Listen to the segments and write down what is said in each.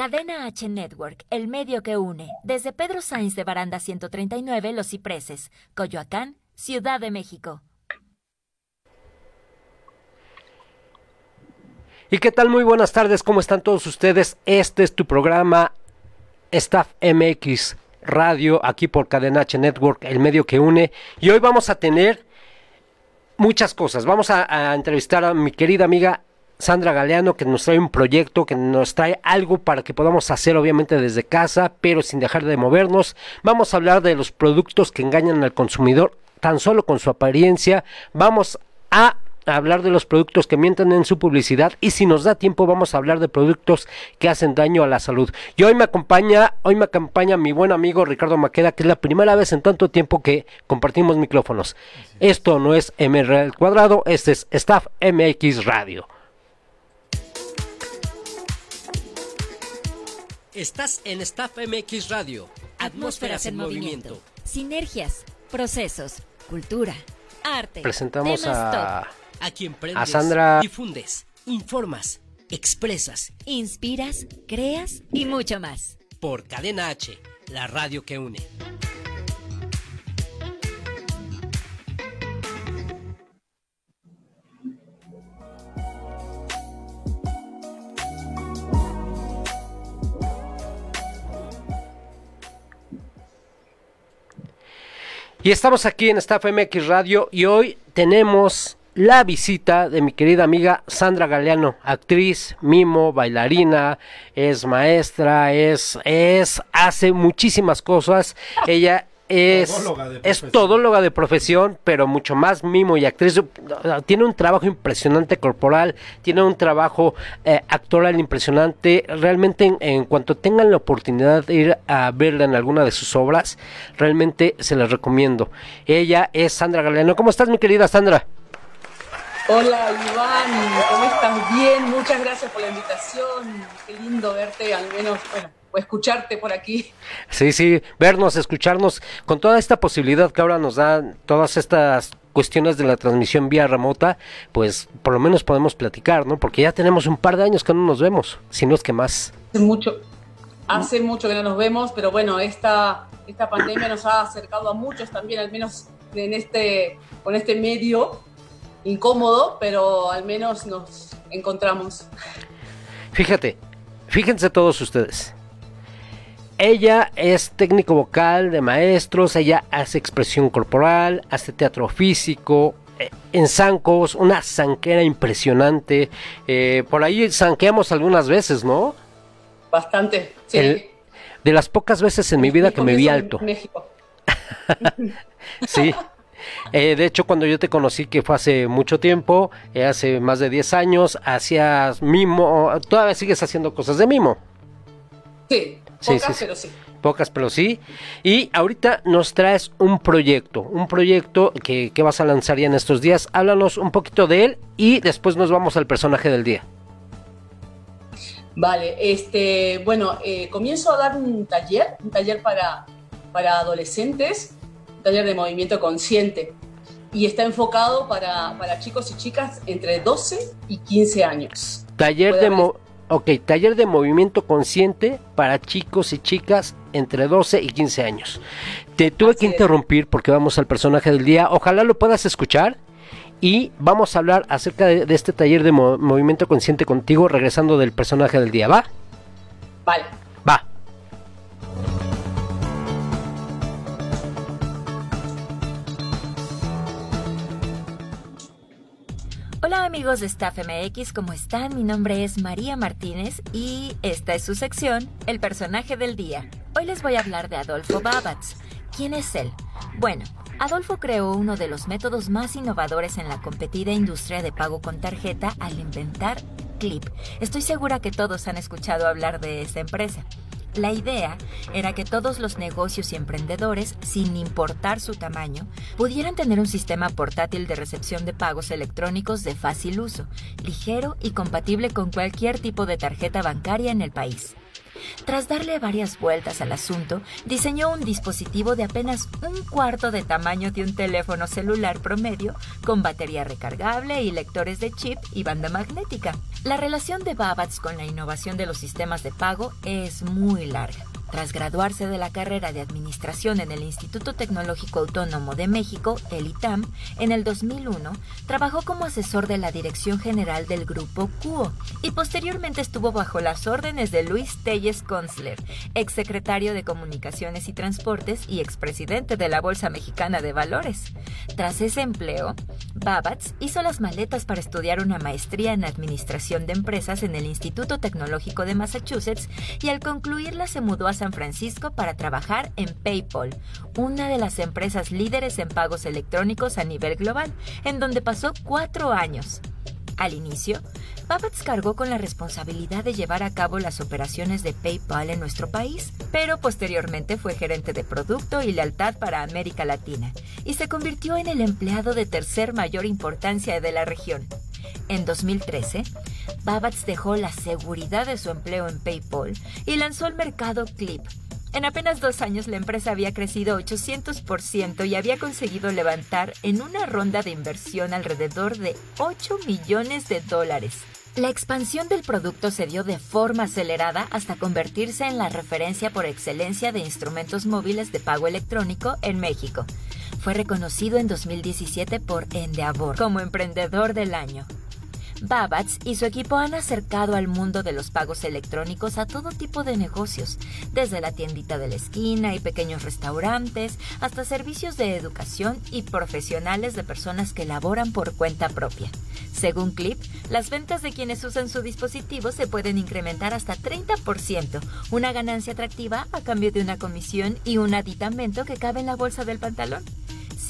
Cadena H Network, el medio que une, desde Pedro Sainz de Baranda 139, Los Cipreses, Coyoacán, Ciudad de México. ¿Y qué tal? Muy buenas tardes, ¿cómo están todos ustedes? Este es tu programa Staff MX Radio, aquí por Cadena H Network, el medio que une. Y hoy vamos a tener muchas cosas. Vamos a, entrevistar a mi querida amiga Sandra Galeano que nos trae un proyecto, que nos trae algo para que podamos hacer obviamente desde casa, pero sin dejar de movernos. Vamos a hablar de los productos que engañan al consumidor tan solo con su apariencia. Vamos a hablar de los productos que mienten en su publicidad y si nos da tiempo vamos a hablar de productos que hacen daño a la salud. Y hoy me acompaña, hoy me acompaña mi buen amigo Ricardo Maqueda, que es la primera vez en tanto tiempo que compartimos micrófonos. Esto no es MR al cuadrado, este es Staff MX Radio. Estás en Staff MX Radio. Atmósferas en movimiento. Sinergias, procesos, cultura, arte. Presentamos temas a, A quien a prendes, Sandra. difundes, informas, expresas. Inspiras, creas y mucho más. por Cadena H, la radio que une. Y estamos aquí en Staff MX Radio y hoy tenemos la visita de mi querida amiga Sandra Galeano, actriz, mimo, bailarina, es maestra, es, es, hace muchísimas cosas. Ella es, Todóloga de es profesión. todóloga de profesión, pero mucho más mimo y actriz. Tiene un trabajo impresionante corporal, tiene un trabajo eh, actoral impresionante. Realmente, en, en cuanto tengan la oportunidad de ir a verla en alguna de sus obras, realmente se las recomiendo. Ella es Sandra Galeano. ¿Cómo estás, mi querida Sandra? Hola Iván, ¿cómo estás? Bien, muchas gracias por la invitación. Qué lindo verte, al menos, bueno, o escucharte por aquí. Sí, sí, vernos, escucharnos, con toda esta posibilidad que ahora nos dan todas estas cuestiones de la transmisión vía remota, pues por lo menos podemos platicar, ¿no? Porque ya tenemos un par de años que no nos vemos, si no es que más. Hace mucho, hace mucho que no nos vemos, pero bueno, esta, esta pandemia nos ha acercado a muchos también, al menos en este, con este medio incómodo, pero al menos nos encontramos. Fíjate, fíjense todos ustedes. Ella es técnico vocal de maestros, ella hace expresión corporal, hace teatro físico, eh, en zancos, una zanquera impresionante. Eh, por ahí zanqueamos algunas veces, ¿no? Bastante, sí. El- de las pocas veces en mi vida que me vi alto. México. Sí. Eh, de hecho, cuando yo te conocí, que fue hace mucho tiempo, eh, hace más de 10 años, hacías mimo, todavía sigues haciendo cosas de mimo. Sí, Sí, pocas, sí, pero sí. Pocas, pero sí. Y ahorita nos traes un proyecto, un proyecto que, que vas a lanzar ya en estos días. Háblanos un poquito de él y después nos vamos al personaje del día. Vale, este, bueno, eh, comienzo a dar un taller, un taller para, para adolescentes, taller de movimiento consciente, y está enfocado para, para chicos y chicas entre 12 y 15 años. Taller de, mo- ok, taller de movimiento consciente para chicos y chicas entre 12 y 15 años. Te tuve Así que es. interrumpir porque vamos al personaje del día. Ojalá lo puedas escuchar. Y vamos a hablar acerca de, de este taller de mo- movimiento consciente contigo, regresando del personaje del día. ¿Va? Vale, Va. Hola amigos de Staff MX, ¿cómo están? Mi nombre es María Martínez y esta es su sección, El personaje del día. Hoy les voy a hablar de Adolfo Babatz. ¿Quién es él? Bueno, Adolfo creó uno de los métodos más innovadores en la competida industria de pago con tarjeta al inventar Clip. Estoy segura que todos han escuchado hablar de esta empresa. La idea era que todos los negocios y emprendedores, sin importar su tamaño, pudieran tener un sistema portátil de recepción de pagos electrónicos de fácil uso, ligero y compatible con cualquier tipo de tarjeta bancaria en el país. Tras darle varias vueltas al asunto, diseñó un dispositivo de apenas un cuarto de tamaño de un teléfono celular promedio, con batería recargable y lectores de chip y banda magnética. La relación de Babbage con la innovación de los sistemas de pago es muy larga. Tras graduarse de la carrera de Administración en el Instituto Tecnológico Autónomo de México, el ITAM, en el 2001, trabajó como asesor de la Dirección General del Grupo CUO y posteriormente estuvo bajo las órdenes de Luis Telles Konsler, exsecretario de Comunicaciones y Transportes y expresidente de la Bolsa Mexicana de Valores. Tras ese empleo, Babatz hizo las maletas para estudiar una maestría en Administración de Empresas en el Instituto Tecnológico de Massachusetts y al concluirla se mudó a San Francisco para trabajar en PayPal, una de las empresas líderes en pagos electrónicos a nivel global, en donde pasó cuatro años. Al inicio, Babbage cargó con la responsabilidad de llevar a cabo las operaciones de PayPal en nuestro país, pero posteriormente fue gerente de producto y lealtad para América Latina y se convirtió en el empleado de tercer mayor importancia de la región. En 2013, Babbage dejó la seguridad de su empleo en PayPal y lanzó al mercado Clip. En apenas dos años la empresa había crecido 800% y había conseguido levantar en una ronda de inversión alrededor de 8 millones de dólares. La expansión del producto se dio de forma acelerada hasta convertirse en la referencia por excelencia de instrumentos móviles de pago electrónico en México. Fue reconocido en 2017 por Endeavor como emprendedor del año. Babbage y su equipo han acercado al mundo de los pagos electrónicos a todo tipo de negocios, desde la tiendita de la esquina y pequeños restaurantes, hasta servicios de educación y profesionales de personas que laboran por cuenta propia. Según Clip, las ventas de quienes usan su dispositivo se pueden incrementar hasta 30%, una ganancia atractiva a cambio de una comisión y un aditamento que cabe en la bolsa del pantalón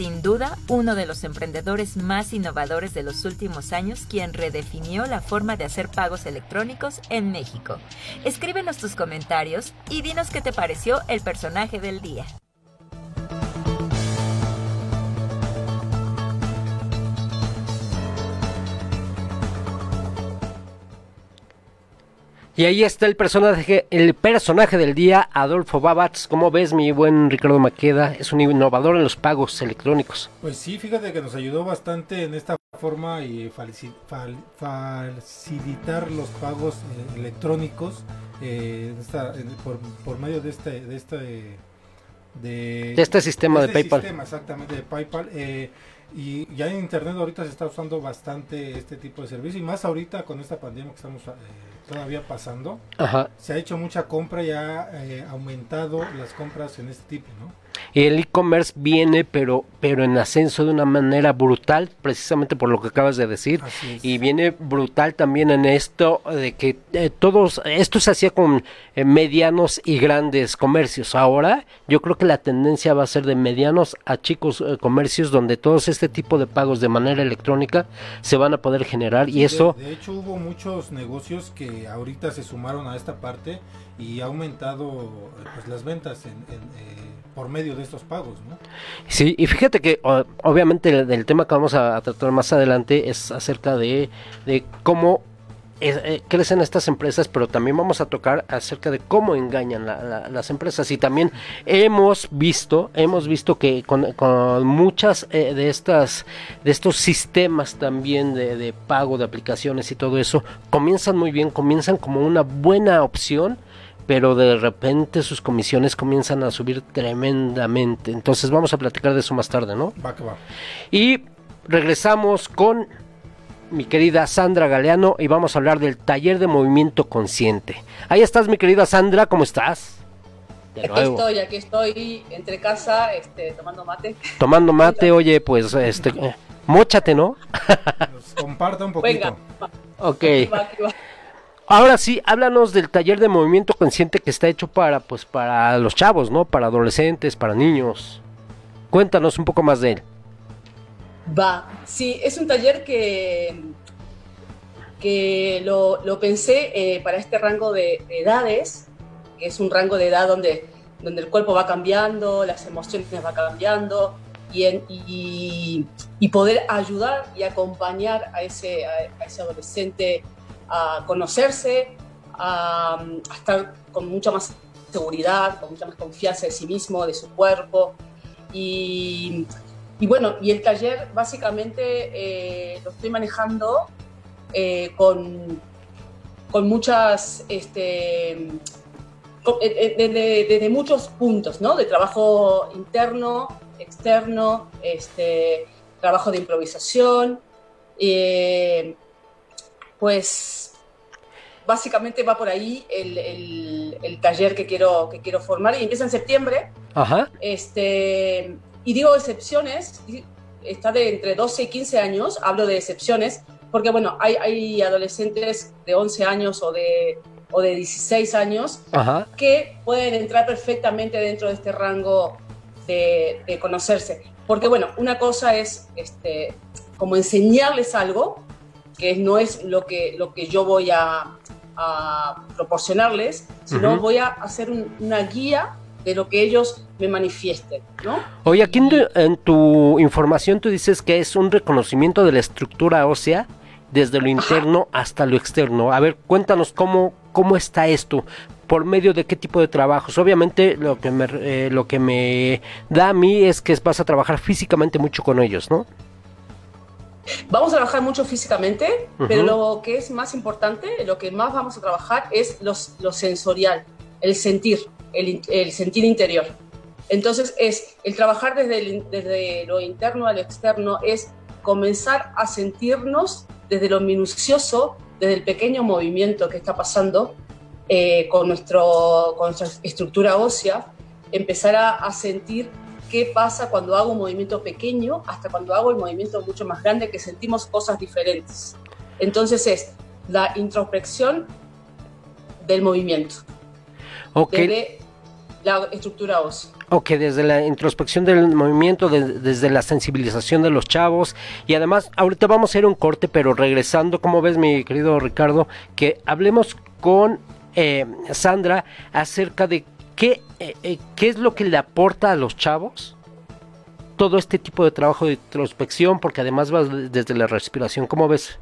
sin duda uno de los emprendedores más innovadores de los últimos años, quien redefinió la forma de hacer pagos electrónicos en México. Escríbenos tus comentarios y dinos qué te pareció el personaje del día. Y ahí está el personaje, el personaje del día, Adolfo Babatz. ¿Cómo ves, mi buen Ricardo Maqueda? Es un innovador en los pagos electrónicos. Pues sí, fíjate que nos ayudó bastante en esta forma y facilitar los pagos eh, electrónicos eh, por, medio de este, de este, de, este sistema de, este PayPal. exactamente, de PayPal. Eh, y ya en internet ahorita se está usando bastante este tipo de servicio y más ahorita con esta pandemia que estamos todavía pasando, se ha hecho mucha compra y ha eh, aumentado las compras en este tipo, ¿no? Y el e-commerce viene, pero, pero en ascenso de una manera brutal, precisamente por lo que acabas de decir. Y viene brutal también en esto de que eh, todos, esto se hacía con eh, medianos y grandes comercios. Ahora yo creo que la tendencia va a ser de medianos a chicos comercios donde todos este tipo de pagos de manera electrónica se van a poder generar. y eso... De hecho hubo muchos negocios que ahorita se sumaron a esta parte y ha aumentado pues, las ventas en, eh, por medio de estos pagos, ¿no? Sí, y fíjate que obviamente el, tema que vamos a, tratar más adelante es acerca de, de cómo eh, crecen estas empresas, pero también vamos a tocar acerca de cómo engañan las empresas y también hemos visto, hemos visto que con, muchas eh, de estas, de estos sistemas también de, de pago de aplicaciones y todo eso comienzan muy bien, comienzan como una buena opción pero de repente sus comisiones comienzan a subir tremendamente. Entonces vamos a platicar de eso más tarde, ¿no? Va que va. Y regresamos con mi querida Sandra Galeano y vamos a hablar del taller de movimiento consciente. Ahí estás, mi querida Sandra, ¿cómo estás? aquí estoy, aquí estoy entre casa, este, tomando mate. Tomando mate, oye, pues, este, eh, mochate, ¿no? Comparta un poquito. Venga. Ok. Ahora sí, háblanos del taller de movimiento consciente que está hecho para, pues, para los chavos, ¿no? Para adolescentes, para niños. Cuéntanos un poco más de él. Va, sí, es un taller que, que lo, pensé eh, para este rango de, edades, que es un rango de edad donde, donde el cuerpo va cambiando, las emociones van cambiando, y, y, poder ayudar y acompañar a ese adolescente a conocerse, a, estar con mucha más seguridad, con mucha más confianza de sí mismo, de su cuerpo. Y, bueno, y el taller básicamente eh, lo estoy manejando eh, con, con muchas, este, desde, muchos puntos, ¿no? De trabajo interno, externo, este, trabajo de improvisación. Pues básicamente va por ahí el, taller que quiero, que quiero formar y empieza en septiembre. Ajá. Este, y digo excepciones, está de entre 12 y 15 años, hablo de excepciones, porque bueno, hay, hay adolescentes de 11 años o de, o de 16 años que pueden entrar perfectamente dentro de este rango de, de, conocerse. Porque bueno, una cosa es este, como enseñarles algo, que no es lo que, lo que yo voy a, a proporcionarles, sino voy a hacer una guía de lo que ellos me manifiesten, ¿no? Oye, aquí en tu, información tú dices que es un reconocimiento de la estructura ósea desde lo interno hasta lo externo. A ver, cuéntanos cómo, cómo está esto, por medio de qué tipo de trabajos. Obviamente lo que me, eh, lo que me da a mí es que vas a trabajar físicamente mucho con ellos, ¿no? Vamos a trabajar mucho físicamente, pero lo que es más importante, lo que más vamos a trabajar es los, lo sensorial, el sentir, el, el, sentir interior. Entonces es el trabajar desde, desde lo interno al externo, es comenzar a sentirnos desde lo minucioso, desde el pequeño movimiento que está pasando eh, con, nuestro, con nuestra estructura ósea, empezar a, a sentir qué pasa cuando hago un movimiento pequeño hasta cuando hago el movimiento mucho más grande que sentimos cosas diferentes. Entonces es la introspección del movimiento. Desde la estructura ósea. Ok, desde la introspección del movimiento, desde la sensibilización de los chavos y además ahorita vamos a ir un corte, pero regresando, como ves mi querido Ricardo, que hablemos con eh, Sandra acerca de ¿Qué, eh, eh, ¿Qué es lo que le aporta a los chavos todo este tipo de trabajo de introspección? Porque además va desde la respiración. ¿Cómo ves?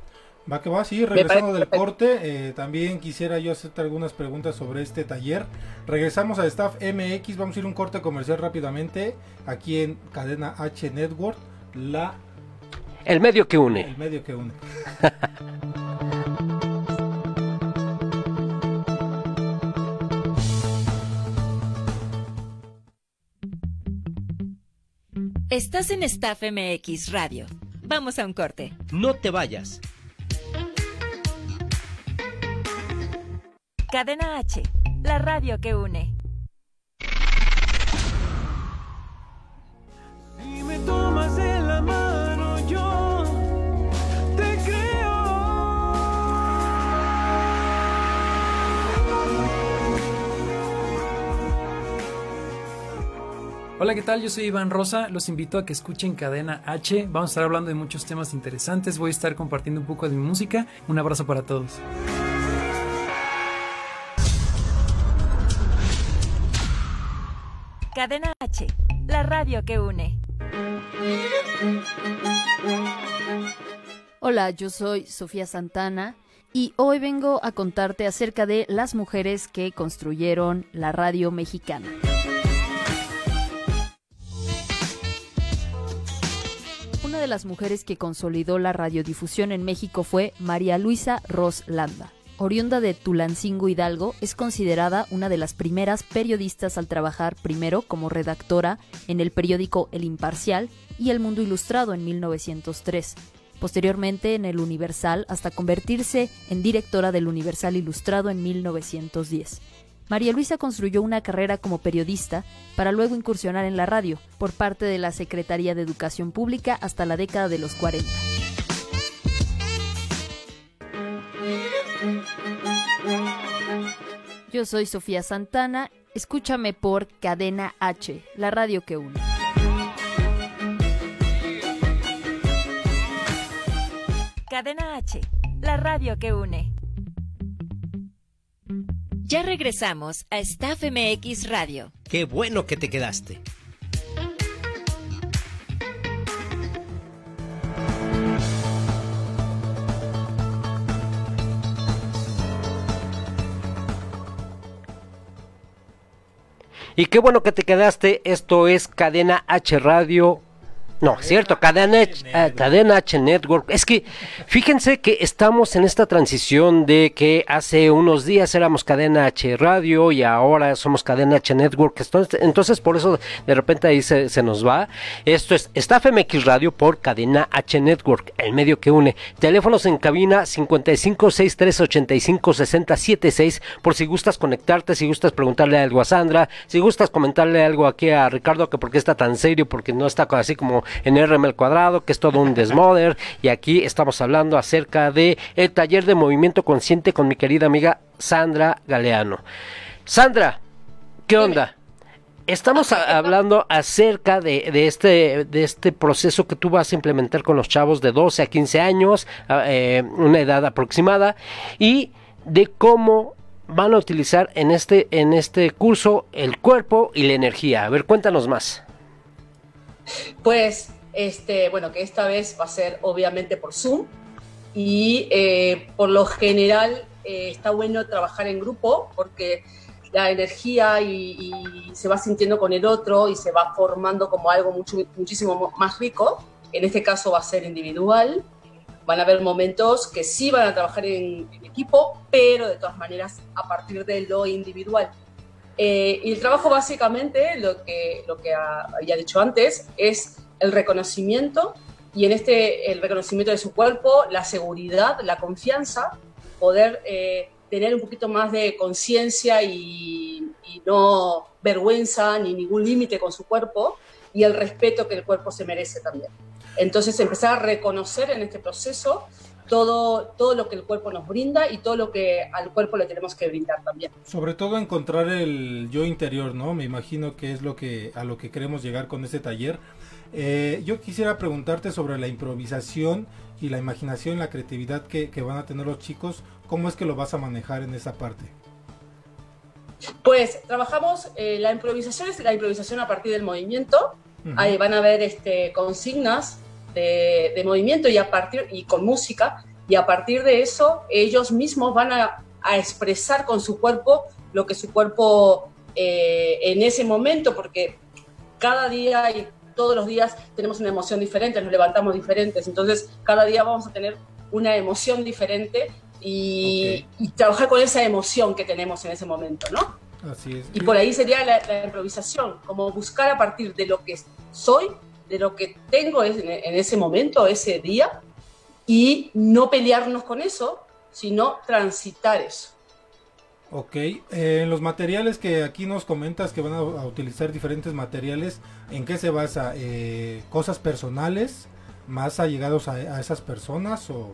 Va que va, sí, regresando del corte, eh, también quisiera yo hacerte algunas preguntas sobre este taller. Regresamos a Staff MX, vamos a ir un corte comercial rápidamente, aquí en Cadena H Network, la... El medio que une. El medio que une. Estás en Staff MX Radio. Vamos a un corte. No te vayas. Cadena H, la radio que une. Si me tomas de Hola, ¿qué tal? Yo soy Iván Rosa. Los invito a que escuchen Cadena H. Vamos a estar hablando de muchos temas interesantes. Voy a estar compartiendo un poco de mi música. Un abrazo para todos. Cadena H, la radio que une. Hola, yo soy Sofía Santana y hoy vengo a contarte acerca de las mujeres que construyeron la radio mexicana. Una de las mujeres que consolidó la radiodifusión en México fue María Luisa Ros Landa. Oriunda de Tulancingo Hidalgo, es considerada una de las primeras periodistas al trabajar primero como redactora en el periódico El Imparcial y El Mundo Ilustrado en 1903, posteriormente en El Universal hasta convertirse en directora del Universal Ilustrado en 1910. María Luisa construyó una carrera como periodista para luego incursionar en la radio por parte de la Secretaría de Educación Pública hasta la década de los 40. Yo soy Sofía Santana, escúchame por Cadena H, la radio que une. Cadena H, la radio que une. Ya regresamos a Staff MX Radio. Qué bueno que te quedaste. Y qué bueno que te quedaste, esto es Cadena H Radio no, cierto, cadena H, eh, cadena H Network. Es que fíjense que estamos en esta transición de que hace unos días éramos cadena H Radio y ahora somos cadena H Network. Entonces, por eso de repente ahí se, se, nos va. Esto es Staff MX Radio por cadena H Network, el medio que une. Teléfonos en cabina 5563856076 por si gustas conectarte, si gustas preguntarle algo a Sandra, si gustas comentarle algo aquí a Ricardo que por qué está tan serio, porque no está así como en RM al cuadrado, que es todo un desmoder. Y aquí estamos hablando acerca de el taller de movimiento consciente con mi querida amiga Sandra Galeano. Sandra, ¿qué onda? Estamos hablando acerca de, este, de este proceso que tú vas a implementar con los chavos de 12 a 15 años, eh, una edad aproximada, y de cómo van a utilizar en este, en este curso el cuerpo y la energía. A ver, cuéntanos más. Pues, este, bueno, que esta vez va a ser obviamente por Zoom y eh, por lo general eh, está bueno trabajar en grupo porque la energía y, se va sintiendo con el otro y se va formando como algo mucho, muchísimo más rico. En este caso va a ser individual. Van a haber momentos que sí van a trabajar en, en equipo, pero de todas maneras a partir de lo individual. Eh, y el trabajo básicamente, lo que, lo que había dicho antes, es el reconocimiento y en este el reconocimiento de su cuerpo, la seguridad, la confianza, poder eh, tener un poquito más de conciencia y, y, no vergüenza ni ningún límite con su cuerpo y el respeto que el cuerpo se merece también. Entonces empezar a reconocer en este proceso todo, todo lo que el cuerpo nos brinda y todo lo que al cuerpo le tenemos que brindar también. Sobre todo encontrar el yo interior, ¿no? Me imagino que es lo que a lo que queremos llegar con este taller. Eh, yo quisiera preguntarte sobre la improvisación y la imaginación, la creatividad que, van a tener los chicos. ¿Cómo es que lo vas a manejar en esa parte? Pues trabajamos, eh, la improvisación es la improvisación a partir del movimiento. Ahí van a ver este, consignas de, movimiento y, a partir, y con música, y a partir de eso ellos mismos van a, expresar con su cuerpo lo que su cuerpo eh, en ese momento, porque cada día y todos los días tenemos una emoción diferente, nos levantamos diferentes, entonces cada día vamos a tener una emoción diferente y, trabajar con esa emoción que tenemos en ese momento, ¿no? Así es. Y por ahí sería la improvisación, como buscar a partir de lo que soy de lo que tengo en ese momento, ese día, y no pelearnos con eso, sino transitar eso. Ok, eh, en los materiales que aquí nos comentas que van a, utilizar diferentes materiales, ¿en qué se basa? Eh, ¿Cosas personales más allegados a, esas personas o...?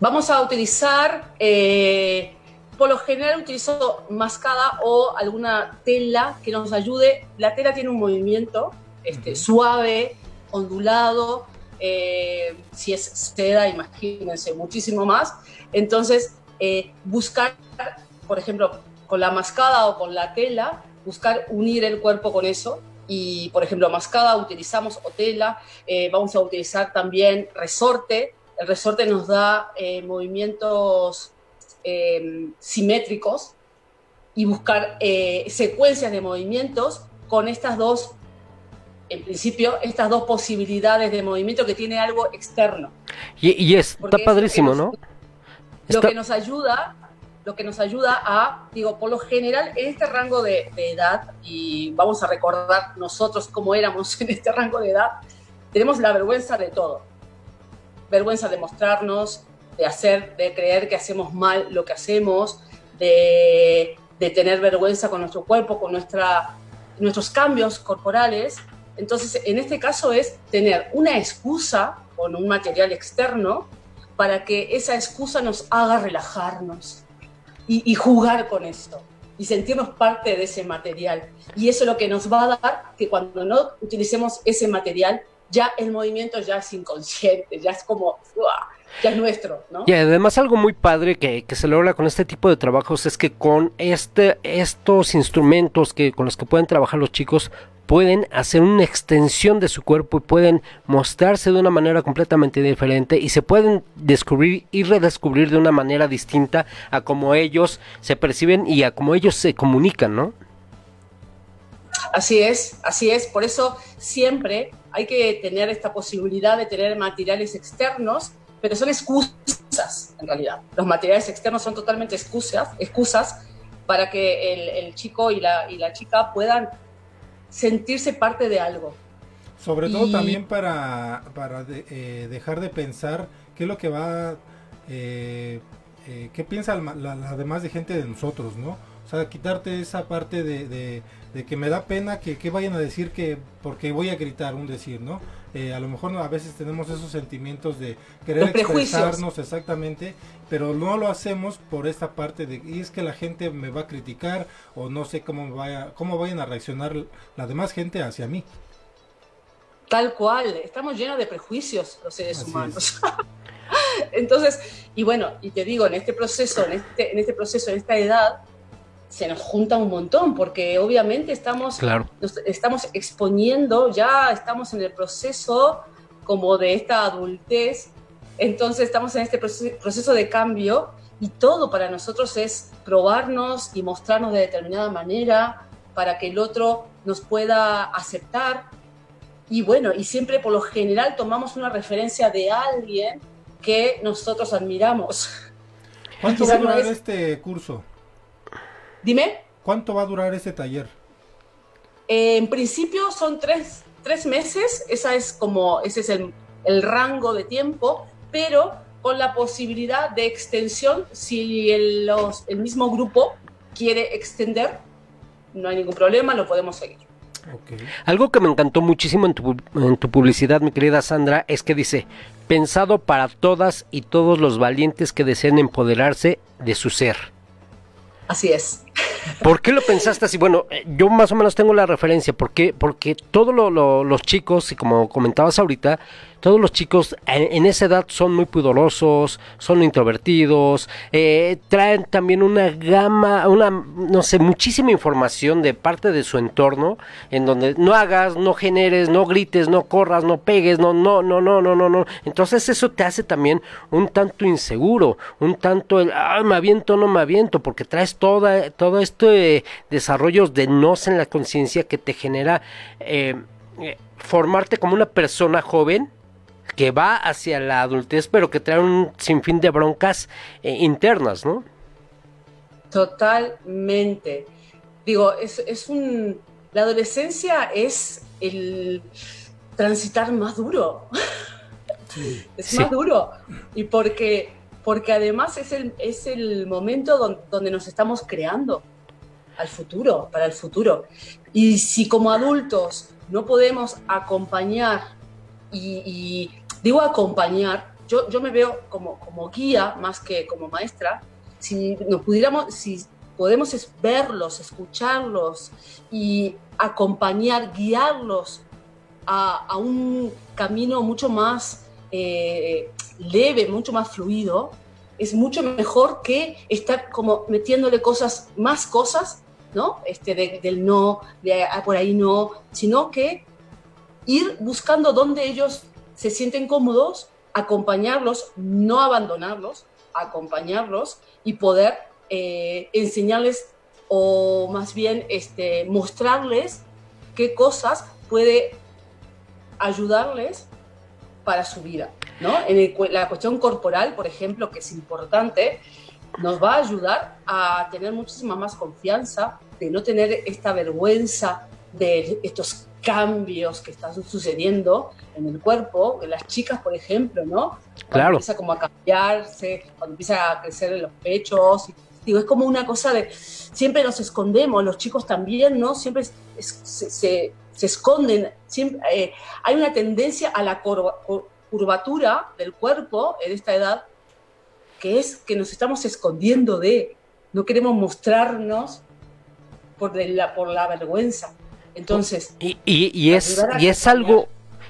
Vamos a utilizar, eh, por lo general utilizo mascada o alguna tela que nos ayude. La tela tiene un movimiento este, suave, ondulado, eh, si es seda, imagínense, muchísimo más. Entonces, eh, buscar, por ejemplo, con la mascada o con la tela, buscar unir el cuerpo con eso. Y, por ejemplo, mascada utilizamos o tela, eh, vamos a utilizar también resorte. El resorte nos da movimientos simétricos y buscar secuencias de movimientos con estas dos en principio, estas dos posibilidades de movimiento que tiene algo externo. Y, es, está padrísimo, ¿no? Lo que nos ayuda, lo que nos ayuda a, digo, por lo general, en este rango de, edad, y vamos a recordar nosotros cómo éramos en este rango de edad, tenemos la vergüenza de todo. Vergüenza de mostrarnos, de hacer, de creer que hacemos mal lo que hacemos, de, de tener vergüenza con nuestro cuerpo, con nuestra, nuestros cambios corporales entonces, en este caso es tener una excusa con un material externo para que esa excusa nos haga relajarnos y, jugar con esto y sentirnos parte de ese material. Y eso es lo que nos va a dar que cuando no utilicemos ese material, ya el movimiento ya es inconsciente, ya es como, ya es nuestro, ¿no? Y además algo muy padre que, que, se logra con este tipo de trabajos es que con este, estos instrumentos que, con los que pueden trabajar los chicos, pueden hacer una extensión de su cuerpo y pueden mostrarse de una manera completamente diferente y se pueden descubrir y redescubrir de una manera distinta a como ellos se perciben y a como ellos se comunican, ¿no? Así es, así es. Por eso siempre hay que tener esta posibilidad de tener materiales externos, pero son excusas en realidad. Los materiales externos son totalmente excusas, excusas para que el, chico y la, y la chica puedan sentirse parte de algo. Sobre todo también para, para eh, dejar de pensar qué es lo que va, eh, eh, qué piensa la, la, demás de gente de nosotros, ¿no? O sea, quitarte esa parte de, de, que me da pena que, que, vayan a decir que, porque voy a gritar, un decir, ¿no? A lo mejor a veces tenemos esos sentimientos de querer expresarnos exactamente, pero no lo hacemos por esta parte de, y es que la gente me va a criticar o no sé cómo, vaya, cómo vayan a reaccionar la demás gente hacia mí. Tal cual, estamos llenos de prejuicios los seres humanos. Entonces, y bueno, y te digo, en este proceso, en este, en este proceso, en esta edad, se nos junta un montón, porque obviamente estamos, estamos exponiendo, ya estamos en el proceso como de esta adultez, entonces estamos en este proceso de cambio y todo para nosotros es probarnos y mostrarnos de determinada manera para que el otro nos pueda aceptar y bueno, y siempre por lo general tomamos una referencia de alguien que nosotros admiramos. ¿Cuánto va a durar este curso? Dime. ¿Cuánto va a durar este taller? en principio son tres, tres, meses, esa es como, ese es el, el, rango de tiempo, pero con la posibilidad de extensión, si el, los, el mismo grupo quiere extender, no hay ningún problema, lo podemos seguir. Algo que me encantó muchísimo en tu, en tu publicidad, mi querida Sandra, es que dice, pensado para todas y todos los valientes que deseen empoderarse de su ser. Así es. ¿Por qué lo pensaste así? Bueno, eh, yo más o menos tengo la referencia. ¿Por qué? Porque todos los chicos, y como comentabas ahorita, todos los chicos en, esa edad son muy pudorosos, son introvertidos, eh, traen también una gama, una, no sé, muchísima información de parte de su entorno, en donde no hagas, no generes, no grites, no corras, no pegues, no, no, no, no, no, no, no. Entonces eso te hace también un tanto inseguro, un tanto el, ah, me aviento, no me aviento, porque traes toda, todo este desarrollo de no en la conciencia que te genera eh, eh, formarte como una persona joven que va hacia la adultez, pero que trae un sinfín de broncas eh, internas, ¿no? Totalmente. Digo, es, es un. La adolescencia es el transitar más duro. es más duro. Y porque, porque además es el, es el momento donde, nos estamos creando al futuro, para el futuro. Y si como adultos no podemos acompañar y, digo acompañar, yo, yo me veo como, como guía más que como maestra, si nos pudiéramos, si podemos verlos, escucharlos y acompañar, guiarlos a, un camino mucho más eh, leve, mucho más fluido, es mucho mejor que estar como metiéndole cosas, más cosas, ¿no? Este, del no, de ah, por ahí no, sino que ir buscando dónde ellos se sienten cómodos, acompañarlos, no abandonarlos, acompañarlos y poder eh, enseñarles o más bien este, mostrarles qué cosas puede ayudarles para su vida. ¿no? En la cuestión corporal, por ejemplo, que es importante, nos va a ayudar a tener muchísima más confianza, de no tener esta vergüenza de estos cambios que están sucediendo en el cuerpo, en las chicas, por ejemplo, ¿no? Cuando claro. empieza como a cambiarse, cuando empieza a crecer en los pechos. digo, es como una cosa de, siempre nos escondemos, los chicos también, ¿no? Siempre se, se, esconden, siempre, eh, hay una tendencia a la curvatura del cuerpo en esta edad, que es que nos estamos escondiendo de, no queremos mostrarnos por la, por la vergüenza. Entonces, y, y, es, y es algo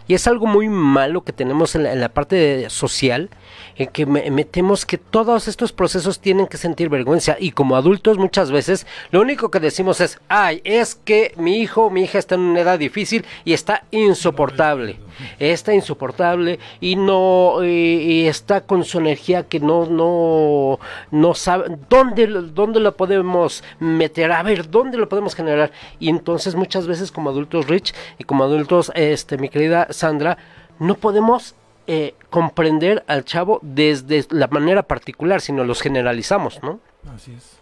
y es algo muy malo que tenemos en la, parte social, en que metemos que todos estos procesos tienen que sentir vergüenza y como adultos muchas veces lo único que decimos es, ay, es que mi hijo, mi hija está en una edad difícil y está insoportable. Está insoportable y no y está con su energía que no no no sabe dónde dónde lo podemos meter, a ver, dónde lo podemos generar. Y entonces muchas veces como adultos rich y como adultos este mi querida Sandra no podemos eh, comprender al chavo desde la manera particular, sino los generalizamos, ¿no? Así es.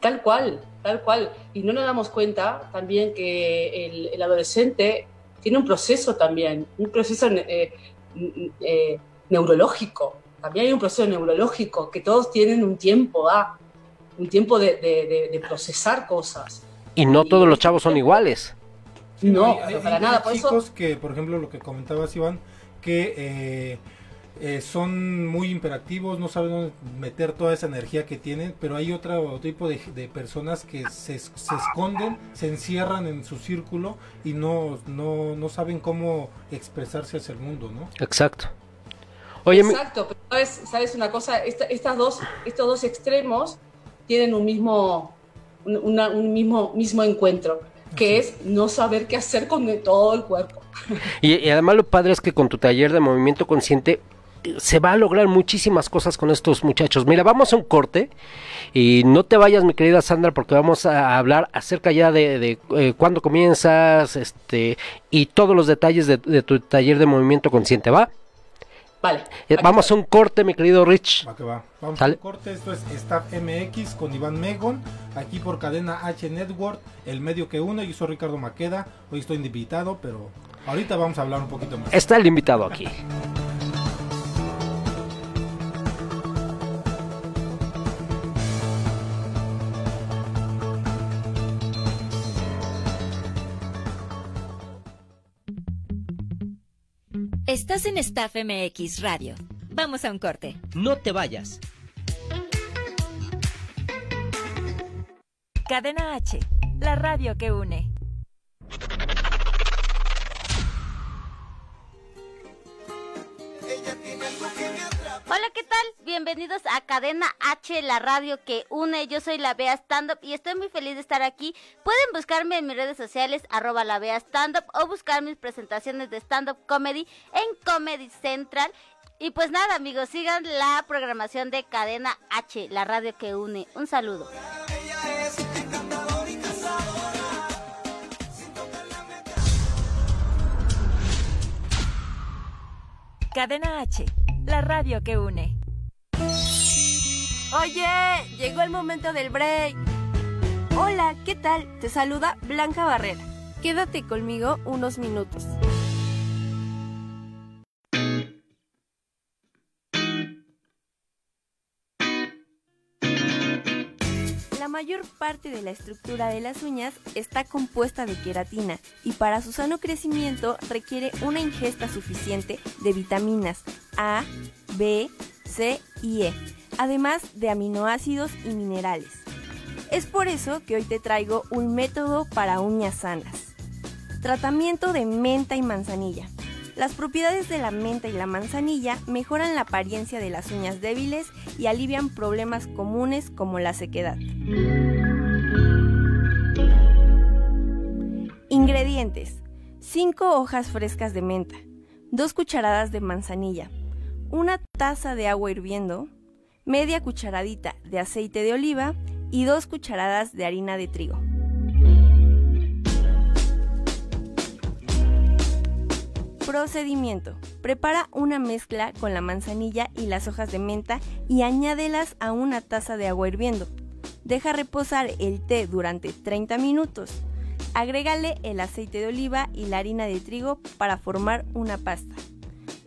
Tal cual, tal cual. Y no nos damos cuenta también que el, adolescente tiene un proceso también, un proceso eh, eh, neurológico. También hay un proceso neurológico que todos tienen un tiempo, ah, un tiempo de, procesar cosas. Y no todos los chavos son iguales. no, para nada. Hay chicos que, por ejemplo, lo que comentabas, Iván, que eh, eh, son muy imperactivos, no saben dónde meter toda esa energía que tienen, pero hay otro tipo de, personas que se, esconden, se encierran en su círculo y no, no, saben cómo expresarse hacia el mundo, ¿no? Exacto. Oye, Exacto, pero sabes, una cosa, estas dos, estos dos extremos tienen un mismo, un mismo, mismo encuentro, que es no saber qué hacer con todo el cuerpo. Y, además lo padre es que con tu taller de movimiento consciente se va a lograr muchísimas cosas con estos muchachos. Mira, vamos a un corte y no te vayas, mi querida Sandra, porque vamos a hablar acerca ya de, de eh, cuándo comienzas, este y todos los detalles de, tu taller de movimiento consciente, ¿va? Vale. Eh, vamos a un corte, mi querido Rich. Va que va. Vamos a un corte. Esto es Staff MX con Iván Megon. Aquí por cadena H Network, el medio que une. Yo soy Ricardo Maqueda. Hoy estoy invitado, pero Ahorita vamos a hablar un poquito más. Está el invitado aquí. Estás en Staff MX Radio. Vamos a un corte. No te vayas. Cadena H, la radio que une. Bienvenidos a Cadena H, la radio que une. Yo soy la Bea Stand Up y estoy muy feliz de estar aquí. Pueden buscarme en mis redes sociales, arroba la Bea Stand Up, o buscar mis presentaciones de stand up comedy en Comedy Central. Y pues nada, amigos, sigan la programación de Cadena H, la radio que une. Un saludo. Cadena H, la radio que une. Oye, llegó el momento del break. Hola, ¿qué tal? Te saluda Blanca Barrera. Quédate conmigo unos minutos. La mayor parte de la estructura de las uñas está compuesta de queratina y para su sano crecimiento requiere una ingesta suficiente de vitaminas A, B, C y E, además de aminoácidos y minerales. Es por eso que hoy te traigo un método para uñas sanas. Tratamiento de menta y manzanilla. Las propiedades de la menta y la manzanilla mejoran la apariencia de las uñas débiles y alivian problemas comunes como la sequedad. Ingredientes. 5 hojas frescas de menta, 2 cucharadas de manzanilla, una taza de agua hirviendo, media cucharadita de aceite de oliva y 2 cucharadas de harina de trigo. Procedimiento. Prepara una mezcla con la manzanilla y las hojas de menta y añádelas a una taza de agua hirviendo. Deja reposar el té durante 30 minutos. Agrégale el aceite de oliva y la harina de trigo para formar una pasta.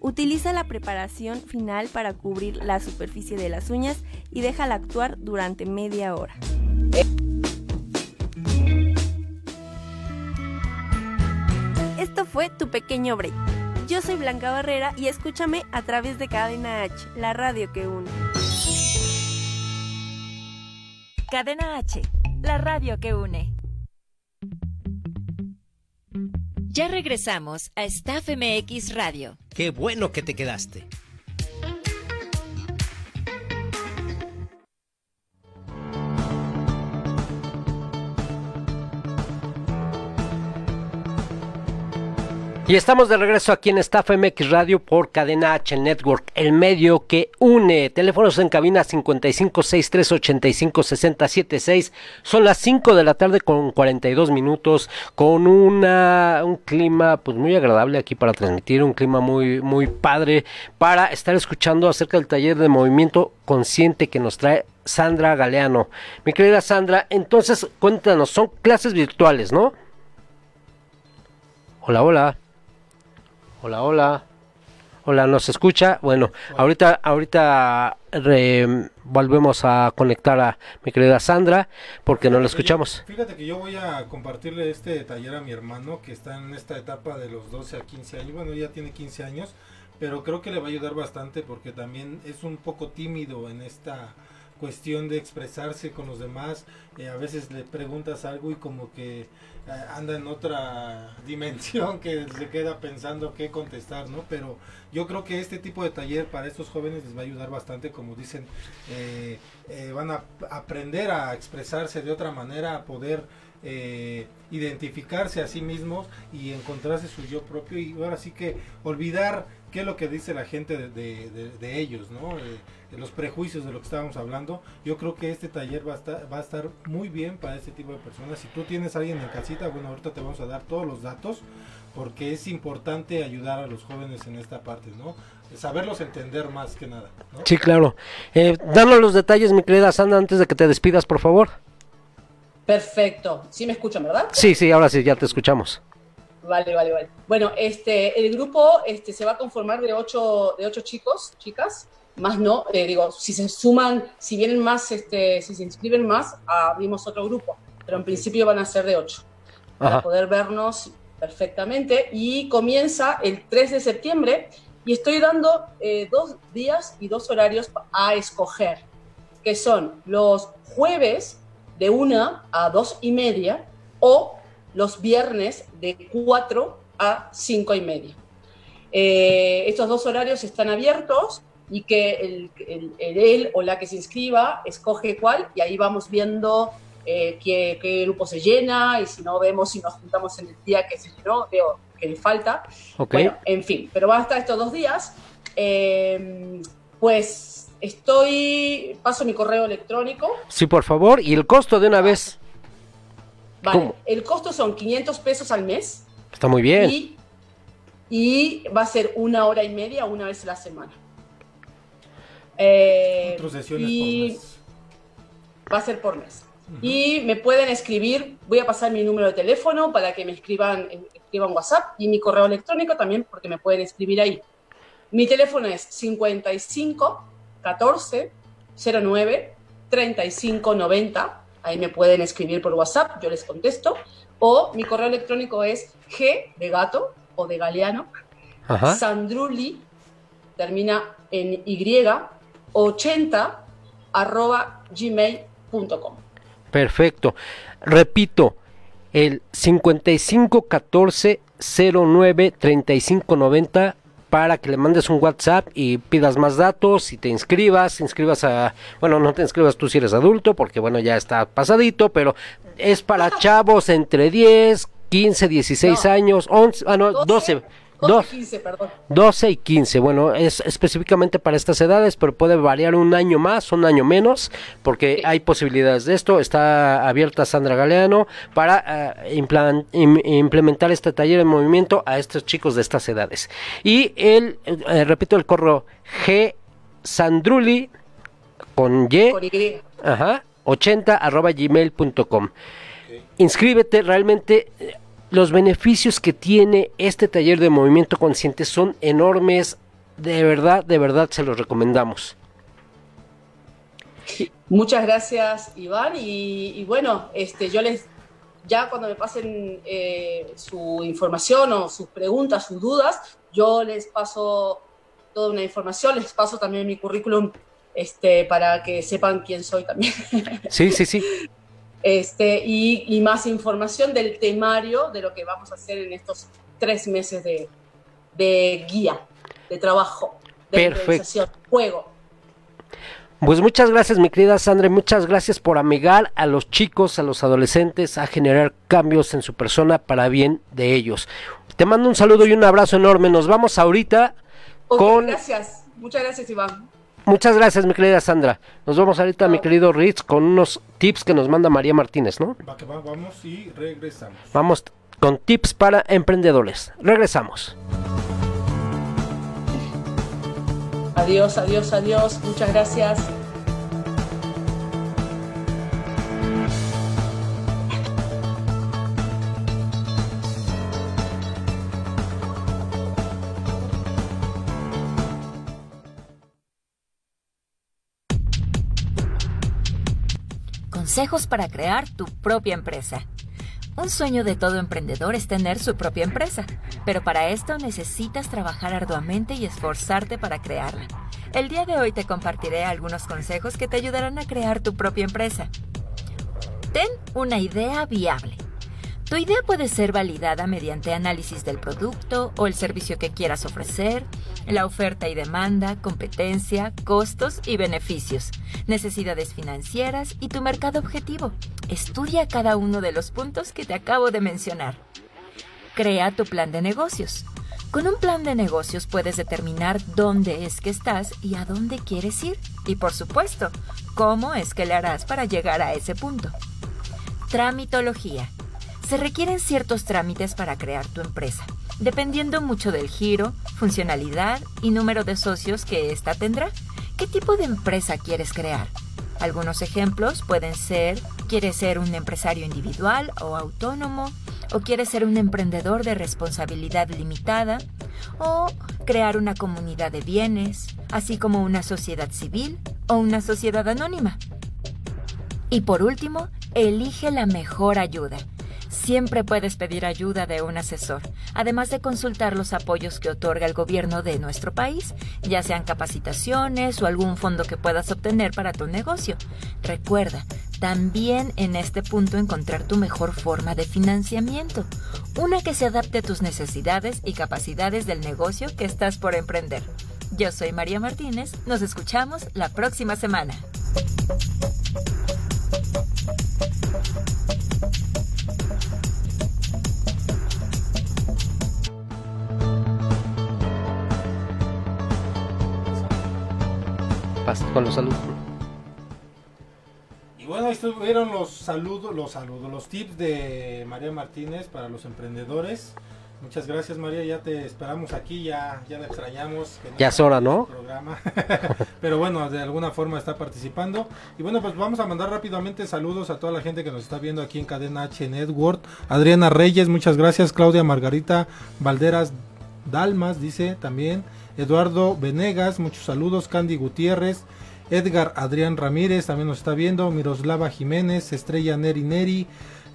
Utiliza la preparación final para cubrir la superficie de las uñas y déjala actuar durante media hora. Esto fue tu pequeño break. Yo soy Blanca Barrera y escúchame a través de Cadena H, la radio que une. Cadena H, la radio que une. Ya regresamos a Staff MX Radio. Qué bueno que te quedaste. Y estamos de regreso aquí en Staff MX Radio por Cadena H Network, el medio que une. Teléfonos en cabina 5563856076. Son las 5 de la tarde con 42 minutos, con una un clima pues muy agradable aquí para transmitir, un clima muy muy padre para estar escuchando acerca del taller de movimiento consciente que nos trae Sandra Galeano. Mi querida Sandra, entonces cuéntanos, son clases virtuales, ¿no? Hola, hola. Hola, hola. Hola, ¿nos escucha? Bueno, ahorita, ahorita volvemos a conectar a mi querida Sandra porque no la escuchamos. fíjate que yo voy a compartirle este taller a mi hermano que está en esta etapa de los 12 a 15 años. Bueno, ya tiene 15 años, pero creo que le va a ayudar bastante porque también es un poco tímido en esta cuestión de expresarse con los demás. Eh, a veces le preguntas algo y como que eh, anda en otra dimensión que se queda pensando qué contestar, ¿no? Pero yo creo que este tipo de taller para estos jóvenes les va a ayudar bastante, como dicen, eh, van a aprender a expresarse de otra manera, a poder identificarse a sí mismos y encontrarse su yo propio y ahora sí que olvidar qué es lo que dice la gente de, ellos, ¿no? De los prejuicios de lo que estábamos hablando. Yo creo que este taller va a, estar, va a estar muy bien para este tipo de personas. Si tú tienes a alguien en casita, bueno, ahorita te vamos a dar todos los datos porque es importante ayudar a los jóvenes en esta parte, ¿no? Saberlos entender más que nada. Sí, claro. Eh, danos los detalles, mi querida Sandra, antes de que te despidas, por favor. Perfecto. ¿Sí me escuchan, verdad? Sí, sí, ahora sí, ya te escuchamos. Vale, vale, vale. Bueno, este, el grupo este, se va a conformar de ocho, de ocho chicos, chicas, más no, eh, digo, si se suman, si vienen más, este, si se inscriben más, abrimos otro grupo, pero en principio van a ser de ocho, para poder vernos perfectamente. Y comienza el 3 de septiembre y estoy dando eh, dos días y dos horarios a escoger, que son los jueves de una a dos y media o los viernes de cuatro a cinco y media. Eh, estos dos horarios están abiertos y que el, el, él o la que se inscriba escoge cuál y ahí vamos viendo eh, qué, grupo se llena y si no vemos si nos juntamos en el día que se llenó, veo que le falta. Bueno, en fin, pero van a estar estos dos días. Em, pues estoy, paso mi correo electrónico. Sí, por favor, y el costo de una vez. Vale, el costo son 500 pesos al mes. Está muy bien. Y, y va a ser una hora y media una vez a la semana. Eh, y Va a ser por mes. Y me pueden escribir, voy a pasar mi número de teléfono para que me escriban, escriban WhatsApp y mi correo electrónico también porque me pueden escribir ahí. Mi teléfono es 55 14 09 35 90. Ahí me pueden escribir por WhatsApp, yo les contesto. O mi correo electrónico es g de gato o de galeano, sandruli, termina en Y, 80 arroba gmail.com. Perfecto. Repito, el 5514 09 35 90 para que le mandes un WhatsApp y pidas más datos y te inscribas, inscribas a, bueno, no te inscribas tú si eres adulto, porque bueno, ya está pasadito, pero es para chavos entre 10, 15, 16 años, 11, ah no, 12 12 y 15, perdón. 12 y 15, bueno, es específicamente para estas edades, pero puede variar un año más, un año menos, porque hay posibilidades de esto. Está abierta Sandra Galeano para eh, implementar este taller de movimiento a estos chicos de estas edades. Y el, eh, repito, el correo G Sandruli con Y, Ajá, 80 arroba gmail.com. Inscríbete, realmente los beneficios que tiene este taller de movimiento consciente son enormes. De verdad, de verdad se los recomendamos. Muchas gracias, Iván. Y, bueno, este, yo les, ya cuando me pasen eh, su información o sus preguntas, sus dudas, yo les paso toda una información, les paso también mi currículum este, para que sepan quién soy también. Sí, sí, sí. este, y, más información del temario de lo que vamos a hacer en estos tres meses de, guía, de trabajo, de Perfecto. juego. Pues muchas gracias, mi querida Sandra, muchas gracias por amigar a los chicos, a los adolescentes, a generar cambios en su persona para bien de ellos. Te mando un saludo y un abrazo enorme. Nos vamos ahorita con. Gracias, muchas gracias, Iván. Muchas gracias, mi querida Sandra. Nos vamos ahorita, mi querido Ritz, con unos tips que nos manda María Martínez, ¿no? Va que va, vamos y regresamos. Vamos con tips para emprendedores. Regresamos. Adiós, adiós, adiós. Muchas gracias. Consejos para crear tu propia empresa. Un sueño de todo emprendedor es tener su propia empresa, pero para esto necesitas trabajar arduamente y esforzarte para crearla. El día de hoy te compartiré algunos consejos que te ayudarán a crear tu propia empresa. Ten una idea viable. Tu idea puede ser validada mediante análisis del producto o el servicio que quieras ofrecer, la oferta y demanda, competencia, costos y beneficios, necesidades financieras y tu mercado objetivo. Estudia cada uno de los puntos que te acabo de mencionar. Crea tu plan de negocios. Con un plan de negocios puedes determinar dónde es que estás y a dónde quieres ir. Y por supuesto, cómo es que le harás para llegar a ese punto. Tramitología se requieren ciertos trámites para crear tu empresa, dependiendo mucho del giro, funcionalidad y número de socios que ésta tendrá. ¿Qué tipo de empresa quieres crear? Algunos ejemplos pueden ser, ¿quieres ser un empresario individual o autónomo? ¿O quieres ser un emprendedor de responsabilidad limitada? ¿O crear una comunidad de bienes, así como una sociedad civil o una sociedad anónima? Y por último, elige la mejor ayuda. Siempre puedes pedir ayuda de un asesor, además de consultar los apoyos que otorga el gobierno de nuestro país, ya sean capacitaciones o algún fondo que puedas obtener para tu negocio. Recuerda, también en este punto encontrar tu mejor forma de financiamiento, una que se adapte a tus necesidades y capacidades del negocio que estás por emprender. Yo soy María Martínez, nos escuchamos la próxima semana. Con los saludos. Y bueno, ahí estuvieron los saludos, los saludos, los tips de María Martínez para los emprendedores. Muchas gracias María, ya te esperamos aquí, ya, ya la extrañamos. ya es hora, ¿no? Programa. Pero bueno, de alguna forma está participando. Y bueno, pues vamos a mandar rápidamente saludos a toda la gente que nos está viendo aquí en Cadena H Network. Adriana Reyes, muchas gracias. Claudia Margarita Valderas Dalmas, dice también. Eduardo Venegas, muchos saludos. Candy Gutiérrez. Edgar Adrián Ramírez también nos está viendo. Miroslava Jiménez. Estrella Neri Neri.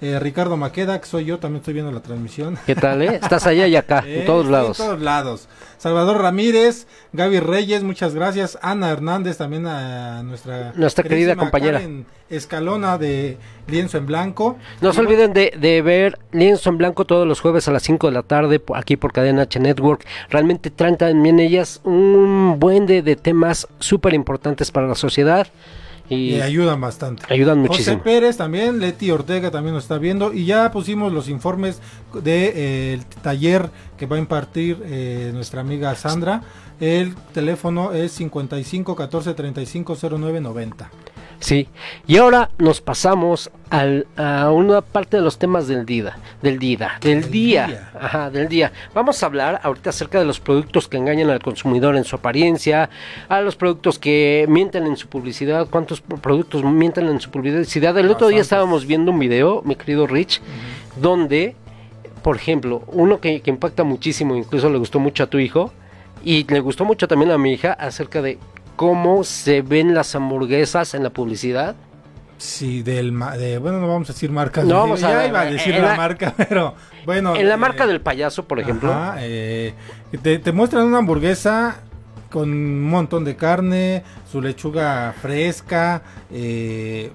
Eh, Ricardo Maqueda, que soy yo, también estoy viendo la transmisión. ¿Qué tal, eh? Estás allá y acá, en todos lados. En todos lados. Salvador Ramírez, Gaby Reyes, muchas gracias. Ana Hernández, también a nuestra, nuestra querida compañera. Escalona de Lienzo en Blanco. No se olviden de, de, ver Lienzo en Blanco todos los jueves a las 5 de la tarde aquí por Cadena H Network. Realmente traen también ellas un buen de, de temas súper importantes para la sociedad. Y, ayudan bastante. Ayudan muchísimo. José Pérez también, Leti Ortega también nos está viendo y ya pusimos los informes del de, eh, taller que va a impartir eh, nuestra amiga Sandra. El teléfono es 55 14 35 09 90. Sí, y ahora nos pasamos al, a una parte de los temas del día, del día, del día, Ajá, del día. Vamos a hablar ahorita acerca de los productos que engañan al consumidor en su apariencia, a los productos que mienten en su publicidad, cuántos productos mienten en su publicidad. El otro día estábamos viendo un video, mi querido Rich, donde, por ejemplo, uno que, que impacta muchísimo, incluso le gustó mucho a tu hijo, y le gustó mucho también a mi hija acerca de cómo se ven las hamburguesas en la publicidad. Sí, del de, bueno, no vamos a decir marca. No vamos a, iba a decir la, marca, pero bueno. En la marca eh, del payaso, por ejemplo. Eh, te, muestran una hamburguesa con un montón de carne, su lechuga fresca, eh,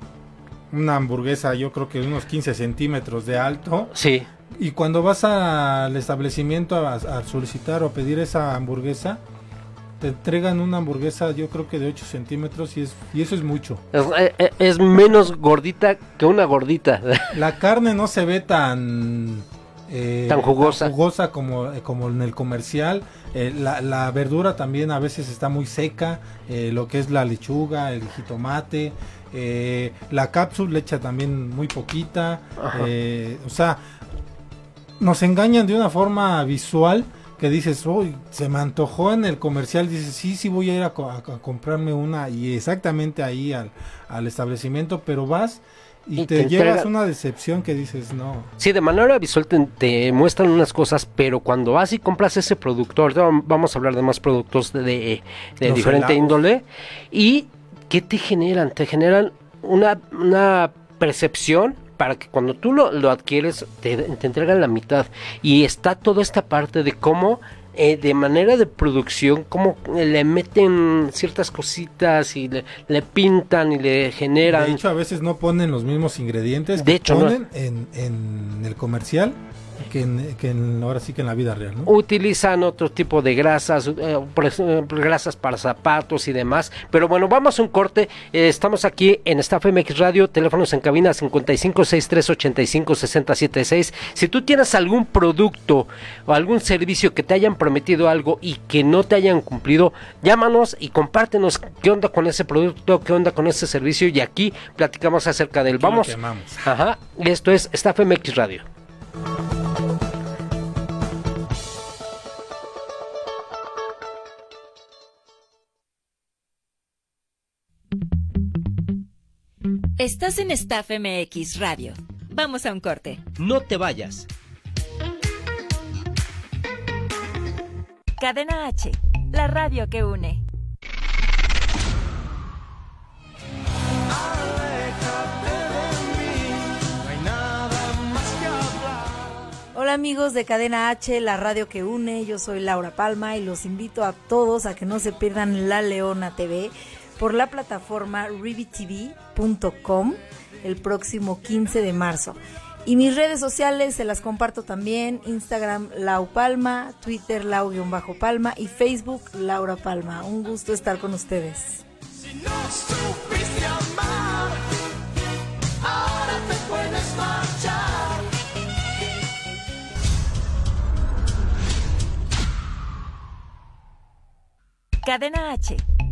una hamburguesa yo creo que de unos 15 centímetros de alto. Sí. Y cuando vas al establecimiento a, a solicitar o pedir esa hamburguesa, te entregan una hamburguesa yo creo que de 8 centímetros y, es, y eso es mucho. Es, menos gordita que una gordita. La carne no se ve tan... Eh, tan jugosa. jugosa como, eh, como en el comercial. Eh, la, la, verdura también a veces está muy seca. lo que es la lechuga, el jitomate. la cápsula le echa también muy poquita. o sea, nos engañan de una forma visual que dices, uy, se me antojó en el comercial, dices, sí, sí voy a ir a, comprarme una y exactamente ahí al, al establecimiento, pero vas y, te, llevas una decepción que dices, no. Sí, de manera visual te, muestran unas cosas, pero cuando vas y compras ese productor, vamos a hablar de más productos de, de diferente índole, y ¿qué te generan? Te generan una, una percepción para que cuando tú lo, lo adquieres te, te, entregan la mitad. Y está toda esta parte de cómo eh, de manera de producción, cómo le meten ciertas cositas y le, le, pintan y le generan. De hecho, a veces no ponen los mismos ingredientes de hecho, ponen en, en el comercial que, en, ahora sí que en la vida real. ¿no? Utilizan otro tipo de grasas, eh, por ejemplo, grasas para zapatos y demás. Pero bueno, vamos a un corte. Eh, estamos aquí en Staff MX Radio, teléfonos en cabina 5563856076. Si tú tienes algún producto o algún servicio que te hayan prometido algo y que no te hayan cumplido, llámanos y compártenos qué onda con ese producto, qué onda con ese servicio y aquí platicamos acerca del vamos. Ajá, esto es Staff MX Radio. Estás en Staff MX Radio. Vamos a un corte. No te vayas. Cadena H, la radio que une. Hola amigos de Cadena H, la radio que une, yo soy Laura Palma y los invito a todos a que no se pierdan La Leona TV por la plataforma rivitv.com el próximo 15 de marzo. Y mis redes sociales se las comparto también, Instagram Lau Palma, Twitter Lau-Palma y Facebook Laura Palma. Un gusto estar con ustedes. Cadena H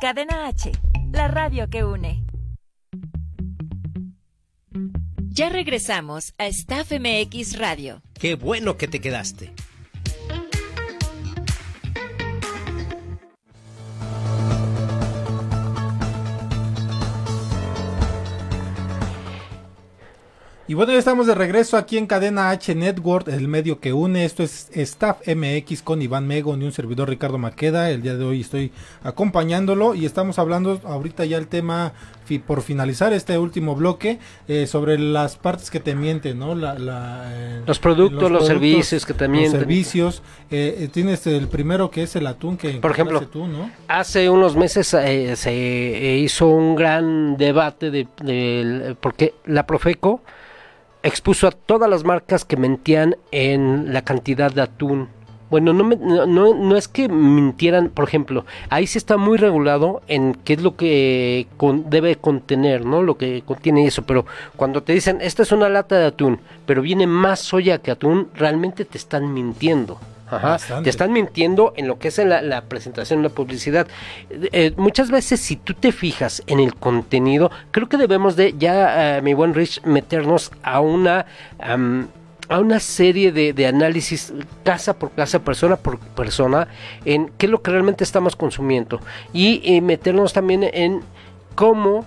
Cadena H, la radio que une. Ya regresamos a Staff MX Radio. Qué bueno que te quedaste. Y bueno, ya estamos de regreso aquí en Cadena H Network, el medio que une. Esto es Staff MX con Iván Mego y un servidor Ricardo Maqueda. El día de hoy estoy acompañándolo y estamos hablando ahorita ya el tema por finalizar este último bloque eh, sobre las partes que te mienten, ¿no? La, eh, los, productos, los, servicios que te mienten. Los servicios. Eh, tienes el primero que es el atún que por ejemplo tú, ¿no? hace unos meses se hizo un gran debate de, de porque la Profeco expuso a todas las marcas que mentían en la cantidad de atún bueno, no, no, no, es que mintieran, por ejemplo, ahí se está muy regulado en qué es lo que debe contener, ¿no? Lo que contiene eso, pero cuando te dicen, esta es una lata de atún, pero viene más soya que atún, realmente te están mintiendo. Ajá, te están mintiendo en lo que es la, la presentación, la publicidad. Eh, muchas veces si tú te fijas en el contenido, creo que debemos de ya, eh, mi buen Rich, meternos a una a una serie de, análisis casa por casa, persona por persona, en qué es lo que realmente estamos consumiendo. Y meternos también en cómo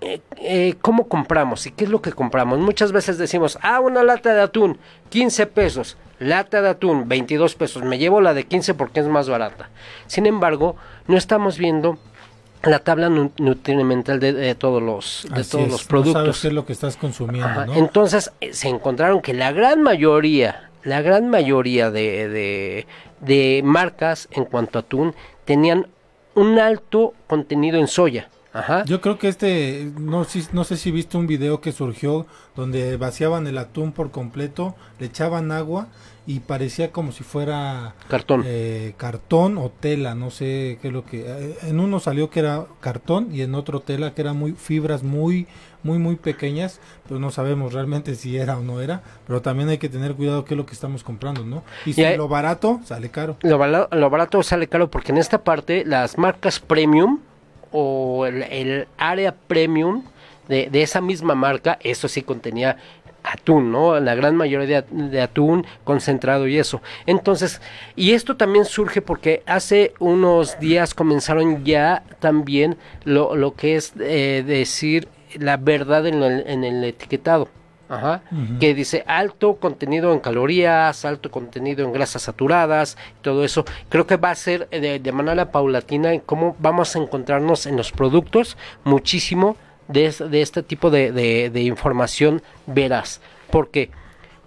eh, eh, cómo compramos y qué es lo que compramos. Muchas veces decimos, ah, una lata de atún, 15 pesos, lata de atún, 22 pesos, me llevo la de 15 porque es más barata. Sin embargo, no estamos viendo la tabla nutrimental de, todos los de todos los productos. sabes qué es lo que estás consumiendo. Entonces eh, se encontraron que la gran mayoría, la gran mayoría de, de, marcas en cuanto a atún tenían un alto contenido en soya. Ajá. Yo creo que este, no, no sé si viste un video que surgió donde vaciaban el atún por completo, le echaban agua y parecía como si fuera cartón. eh, cartón o tela no sé qué es lo que eh, en uno salió que era cartón y en otro tela que eran muy fibras muy muy muy pequeñas pero no sabemos realmente si era o no era pero también hay que tener cuidado qué es lo que estamos comprando no y, si lo barato sale caro. Lo, lo, barato sale caro porque en esta parte las marcas premium o el, área premium de, de, esa misma marca, eso sí contenía atún, ¿no? La gran mayoría de, atún concentrado y eso. Entonces, y esto también surge porque hace unos días comenzaron ya también lo, lo que es eh, decir la verdad en el, en el etiquetado. Ajá, que dice alto contenido en calorías, alto contenido en grasas saturadas, todo eso. Creo que va a ser de, de manera paulatina en cómo vamos a encontrarnos en los productos muchísimo de, de este tipo de, de, información veraz. ¿Por qué?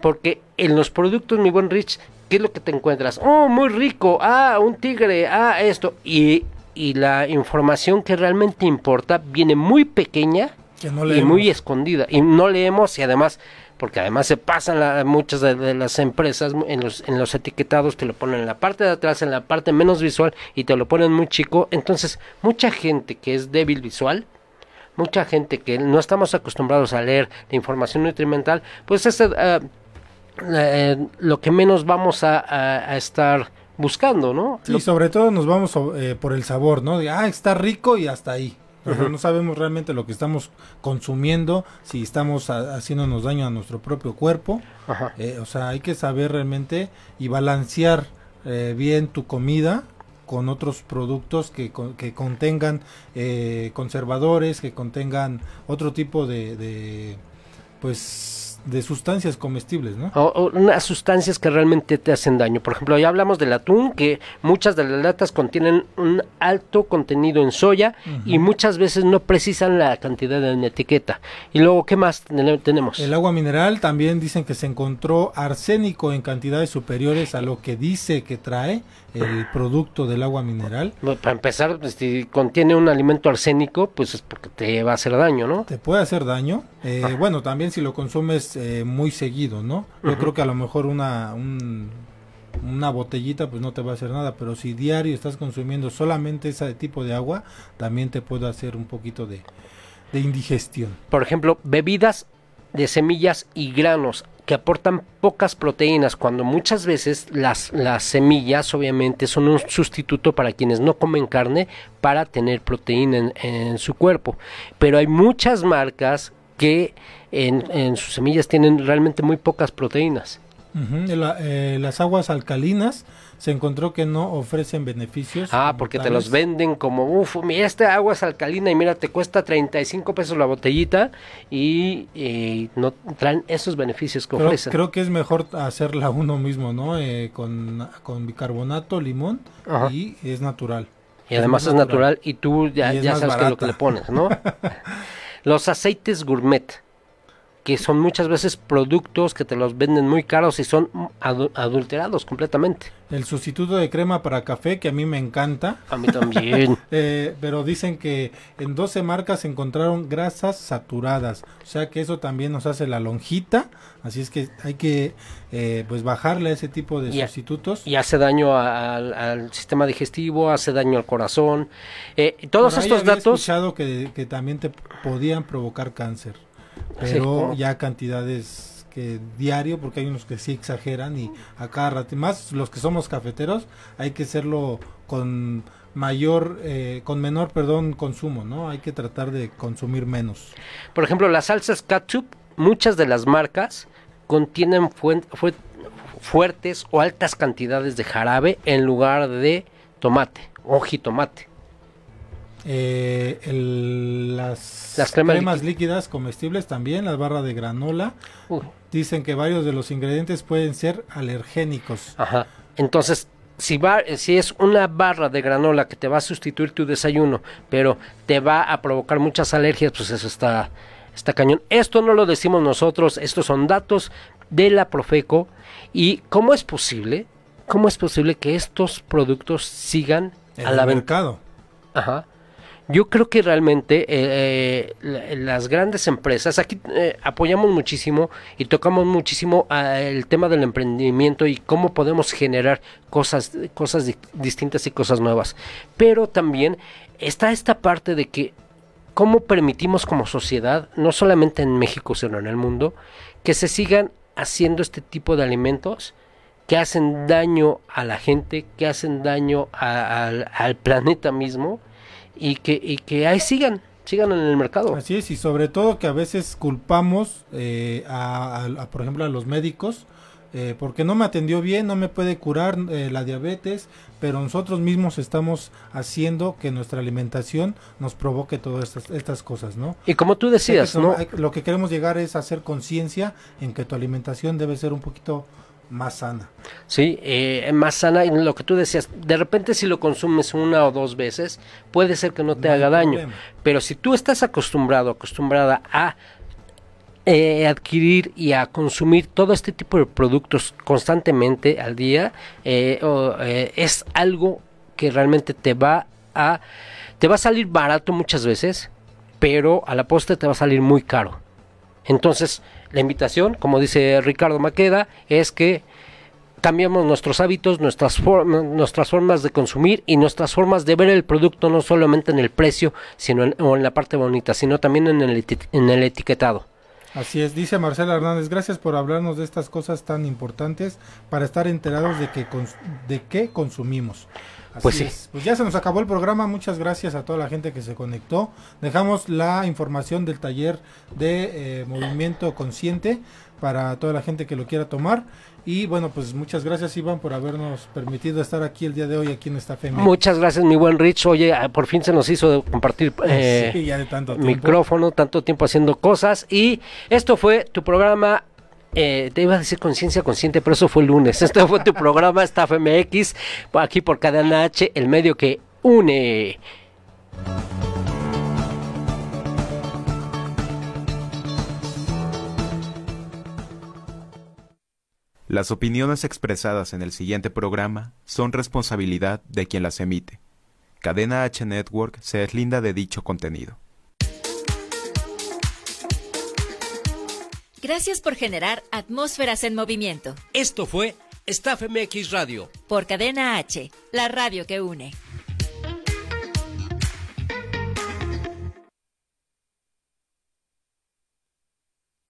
Porque en los productos, mi buen Rich, ¿qué es lo que te encuentras? Oh, muy rico, ah, un tigre, ah, esto. Y, y la información que realmente importa viene muy pequeña y muy escondida. Y no leemos y además porque además se pasan muchas de, las empresas en los, en los etiquetados, te lo ponen en la parte de atrás, en la parte menos visual y te lo ponen muy chico. Entonces, mucha gente que es débil visual mucha gente que no estamos acostumbrados a leer la información nutrimental, pues es eh, eh, lo que menos vamos a, estar buscando, ¿no? Y sobre todo nos vamos eh, por el sabor, ¿no? De, ah, está rico y hasta ahí. Pero no sabemos realmente lo que estamos consumiendo, si estamos haciéndonos daño a nuestro propio cuerpo. o sea, hay que saber realmente y balancear bien tu comida con otros productos que, que contengan eh, conservadores, que contengan otro tipo de, de pues de sustancias comestibles, ¿no? O, unas sustancias que realmente te hacen daño. Por ejemplo, ya hablamos del atún, que muchas de las latas contienen un alto contenido en soya y muchas veces no precisan la cantidad en etiqueta. Y luego, ¿qué más tenemos? El agua mineral también dicen que se encontró arsénico en cantidades superiores a lo que dice que trae el producto del agua mineral. para empezar, pues, si contiene un alimento arsénico, pues es porque te va a hacer daño, ¿no? Te puede hacer daño. Eh, bueno, también si lo consumes eh, muy seguido, ¿no? Yo creo que a lo mejor una, una botellita pues no te va a hacer nada, pero si diario estás consumiendo solamente ese tipo de agua, también te puede hacer un poquito de, de indigestión. Por ejemplo, bebidas de semillas y granos que aportan pocas proteínas, cuando muchas veces las, las semillas obviamente son un sustituto para quienes no comen carne para tener proteína en, su cuerpo. Pero hay muchas marcas que en, sus semillas tienen realmente muy pocas proteínas. Eh, las aguas alcalinas se encontró que no ofrecen beneficios. Ah, porque te los venden como, uff, mira, esta agua es alcalina y mira, te cuesta 35 pesos la botellita y no traen esos beneficios que ofrecen. Creo que es mejor hacerla uno mismo, ¿no? Eh, con, bicarbonato, limón y es natural. Y además es, natural. y tú ya, ya sabes es lo que le pones, ¿no? Los aceites gourmet que son muchas veces productos que te los venden muy caros y son adulterados completamente. El sustituto de crema para café, que a mí me encanta. A mí también. Eh, pero dicen que en 12 marcas encontraron grasas saturadas. O sea que eso también nos hace la lonjita. Así es que hay que eh, pues bajarle a ese tipo de sustitutos. Y hace daño al, sistema digestivo, hace daño al corazón. Eh, todos estos datos... Escuchado que, que también te podían provocar cáncer. Pero ya cantidades diario, porque hay unos que sí exageran y a cada rato, más los que somos cafeteros, hay que hacerlo con mayor, eh, con menor, perdón, consumo, ¿no? Hay que tratar de consumir menos. Por ejemplo, las salsas ketchup, muchas de las marcas contienen fuertes o altas cantidades de jarabe en lugar de tomate o jitomate. Eh, las, cremas, líquidas comestibles también, las barras de granola. Dicen que varios de los ingredientes pueden ser alergénicos. Ajá. Entonces, si, va, si es una barra de granola que te va a sustituir tu desayuno, pero te va a provocar muchas alergias, pues eso está, está cañón. Esto no lo decimos nosotros, estos son datos de la Profeco. ¿Y cómo es posible? ¿Cómo es posible que estos productos sigan a la mercado? Ajá yo creo que realmente eh, eh, las grandes empresas, aquí eh, apoyamos muchísimo y tocamos muchísimo ah, el tema del emprendimiento y cómo podemos generar cosas, cosas distintas y cosas nuevas. Pero también está esta parte de que cómo permitimos como sociedad, no solamente en México, sino en el mundo, que se sigan haciendo este tipo de alimentos que hacen daño a la gente, que hacen daño al planeta mismo y que, y que ahí sigan, sigan en el mercado. Así es, y sobre todo que a veces culpamos eh, a, por ejemplo, a los médicos, eh, porque no me atendió bien, no me puede curar eh, la diabetes, pero nosotros mismos estamos haciendo que nuestra alimentación nos provoque todas estas, estas cosas, ¿no? Y como tú decías, ¿no? lo que queremos llegar es a hacer conciencia en que tu alimentación debe ser un poquito más sana. Sí, eh, más sana y lo que tú decías, de repente si lo consumes una o dos veces, puede ser que no te haga daño, pero si tú estás acostumbrado, acostumbrada a eh, adquirir y a consumir todo este tipo de productos constantemente al día, eh, es algo que realmente te va a te va a salir barato muchas veces, pero a la postre te va a salir muy caro. Entonces, la invitación, como dice Ricardo Maqueda, es que cambiemos nuestros hábitos, nuestras, nuestras formas de consumir y nuestras formas de ver el producto no solamente en el precio sino en, o en la parte bonita, sino también en el, en el etiquetado. Así es, dice Marcela Hernández, gracias por hablarnos de estas cosas tan importantes para estar enterados de, que de qué consumimos pues sí. Pues ya se nos acabó el programa. Muchas gracias a toda la gente que se conectó. Dejamos la información del taller de eh, movimiento consciente para toda la gente que lo quiera tomar. Y bueno, pues muchas gracias Iván por habernos permitido estar aquí el día de hoy aquí en esta FM. Muchas gracias mi buen Rich. Oye, ah, por fin se nos hizo compartir eh, micrófono, tanto tiempo haciendo cosas. Y esto fue tu programa eh, te iba a decir conciencia consciente, pero eso fue el lunes. Este fue tu programa Staff MX, aquí por Cadena H, el medio que une. Las opiniones expresadas en el siguiente programa son responsabilidad de quien las emite. Cadena H Network se deslinda de dicho contenido. Gracias por generar atmósferas en movimiento. Esto fue Staff MX Radio. Por Cadena H, la radio que une.